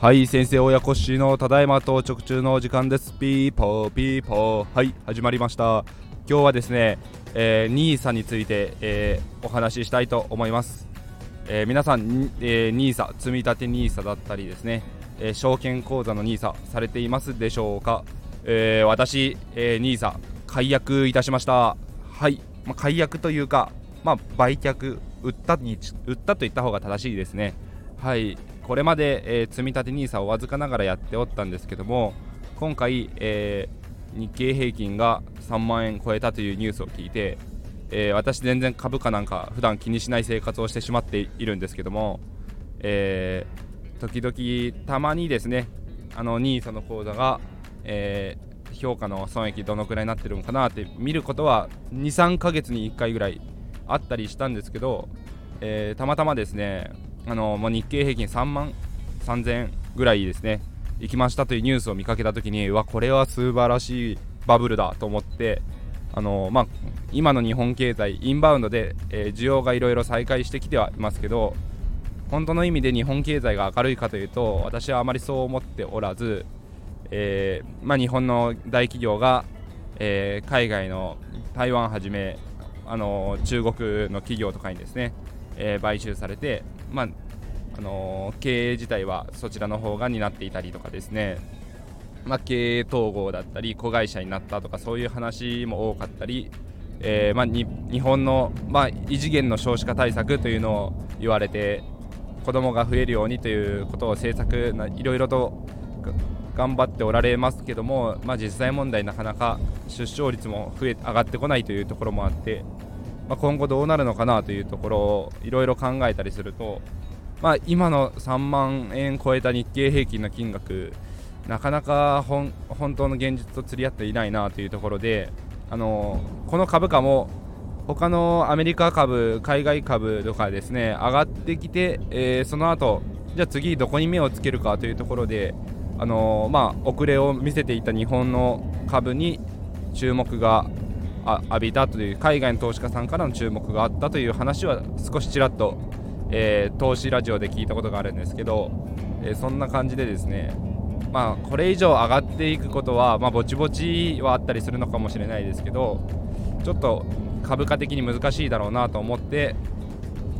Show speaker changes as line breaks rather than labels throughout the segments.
はい先生親子氏のただいま到着中の時間です。ピーポーピーポー。はい始まりました。今日はですね、えー、 NISAについて、えー、お話ししたいと思います、えー、皆さん、えー、 NISA積み立て NISAだったりですね、えー、証券口座の NISA されていますでしょうか、えー、私、えー、 NISA解約いたしました。はい、まあ、解約というかまあ売却売ったに売ったと言った方が正しいですね。はい。これまで、えー、積立 NISA をわずかながらやっておったんですけども今回、えー、日経平均が3万円超えたというニュースを聞いて、えー、私全然株価なんか普段気にしない生活をしてしまっているんですけども、えー、時々たまにですねあの NISA の口座が、え、評価の損益どのくらいになってるのかなって見ることは23ヶ月に1回ぐらいあったりしたんですけど、えー、たまたまですねあの、まあ、日経平均3万3000円ぐらいですね行きましたというニュースを見かけた時にうわこれは素晴らしいバブルだと思ってあの、まあ、今の日本経済インバウンドで、えー、需要がいろいろ再開してきてはいますけど本当の意味で日本経済が明るいかというと私はあまりそう思っておらず、えー、まあ、日本の大企業が、えー、海外の台湾はじめあの中国の企業とかにですね、え買収されてまああの、経営自体はそちらの方が担っていたりとかですね、まあ、経営統合だったり子会社になったとかそういう話も多かったり、えー、まあ、日本の、まあ、異次元の少子化対策というのを言われて子供が増えるようにということを政策いろいろと頑張っておられますけども、まあ、実際問題なかなか出生率も増え上がってこないというところもあってまあ、今後どうなるのかなというところをいろいろ考えたりすると、まあ、今の3万円超えた日経平均の金額なかなか本当の現実と釣り合っていないなというところであのこの株価も他のアメリカ株、海外株とかですね上がってきて、えー、その後じゃあ次どこに目をつけるかというところであのまあ、遅れを見せていた日本の株に注目が浴びたという海外の投資家さんからの注目があったという話は少しちらっと、えー、投資ラジオで聞いたことがあるんですけど、えー、そんな感じでですねまあこれ以上上がっていくことは、まあ、ぼちぼちはあったりするのかもしれないですけどちょっと株価的に難しいだろうなと思って、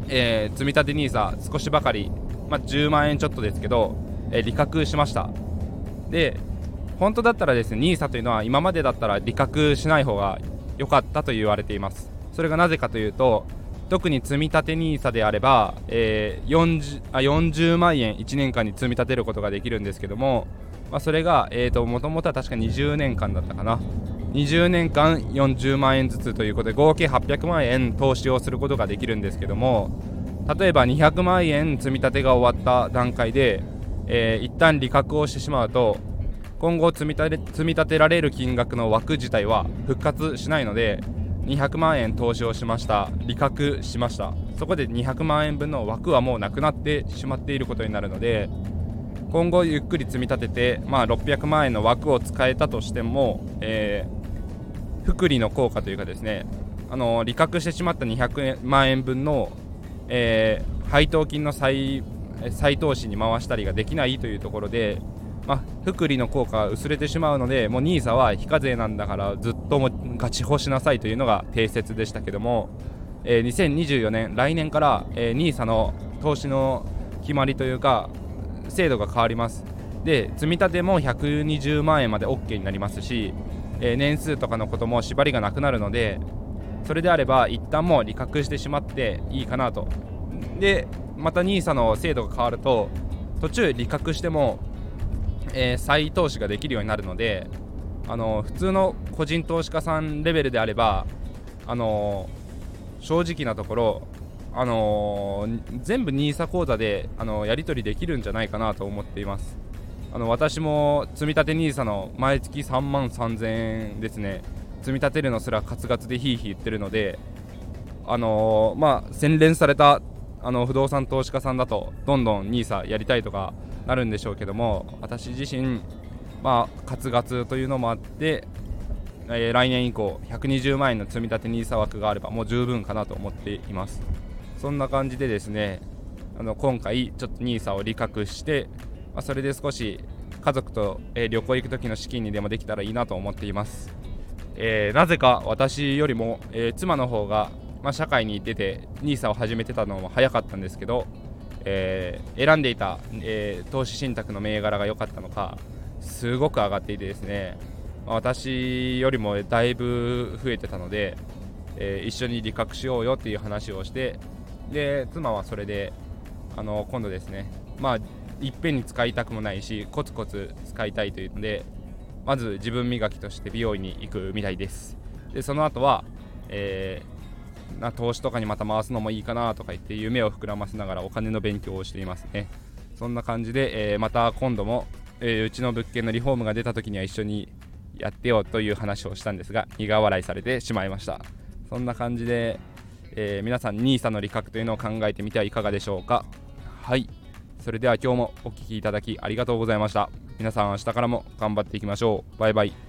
えー、積立 NISA 少しばかり、まあ、10万円ちょっとですけど、えー、利確しました。で本当だったらですね NISA というのは今までだったら利確しない方が良かったと言われています。それがなぜかというと特に積立 NISA であれば、えー、40, あ40万円1年間に積み立てることができるんですけども、まあ、それがもともとは確か20年間だったかな。20年間40万円ずつということで合計800万円投資をすることができるんですけども例えば200万円積み立てが終わった段階で、えー、一旦利確をしてしまうと今後積み立て積み立てられる金額の枠自体は復活しないので200万円投資をしました。利確しました。そこで200万円分の枠はもうなくなってしまっていることになるので今後ゆっくり積み立てて、まあ、600万円の枠を使えたとしても、えー、福利の効果というかですねあの利確してしまった200万円分の、えー、配当金の再再投資に回したりができないというところでまあ、福利の効果が薄れてしまうのでもう NISA は非課税なんだからずっともガチホしなさいというのが定説でしたけども、えー、2024年来年から、えー、NISA の投資の決まりというか制度が変わります。で積み立ても120万円まで OK になりますし、えー、年数とかのことも縛りがなくなるのでそれであれば一旦もう利確してしまっていいかなと。でまた NISA の制度が変わると途中利確してもえー、再投資ができるようになるのであの普通の個人投資家さんレベルであればあの正直なところあの全部 NISA 口座であのやり取りできるんじゃないかなと思っています。あの私も積立 NISA の毎月3万3000円ですね。積み立てるのすらカツガツでヒーヒー言ってるのであのまあ洗練されたあの不動産投資家さんだとどんどん NISA やりたいとかなるんでしょうけども私自身まあカツガツというのもあってえー、来年以降120万円の積み立て NISA 枠があればもう十分かなと思っています。そんな感じでですねあの今回ちょっと NISA を利確して、まあ、それで少し家族と、えー、旅行行く時の資金にでもできたらいいなと思っています、えー、なぜか私よりも、え妻の方が、まあ、社会に出て NISA を始めてたのも早かったんですけど、え選んでいた、え投資信託の銘柄が良かったのかすごく上がっていてですねま私よりもだいぶ増えてたので、えー、一緒に利確しようよっていう話をしてで妻はそれであの今度ですねまあいっぺんに使いたくもないしコツコツ使いたいというのでまず自分磨きとして美容院に行くみたいです。でその後は、えー、な投資とかにまた回すのもいいかなとか言って夢を膨らませながらお金の勉強をしていますね。そんな感じで、えー、また今度も、えー、うちの物件のリフォームが出た時には一緒にやってよという話をしたんですが苦笑いされてしまいました。そんな感じで、えー、皆さん NISA の利確というのを考えてみてはいかがでしょうか。はい。それでは今日もお聴きいただきありがとうございました。皆さん明日からも頑張っていきましょう。バイバイ。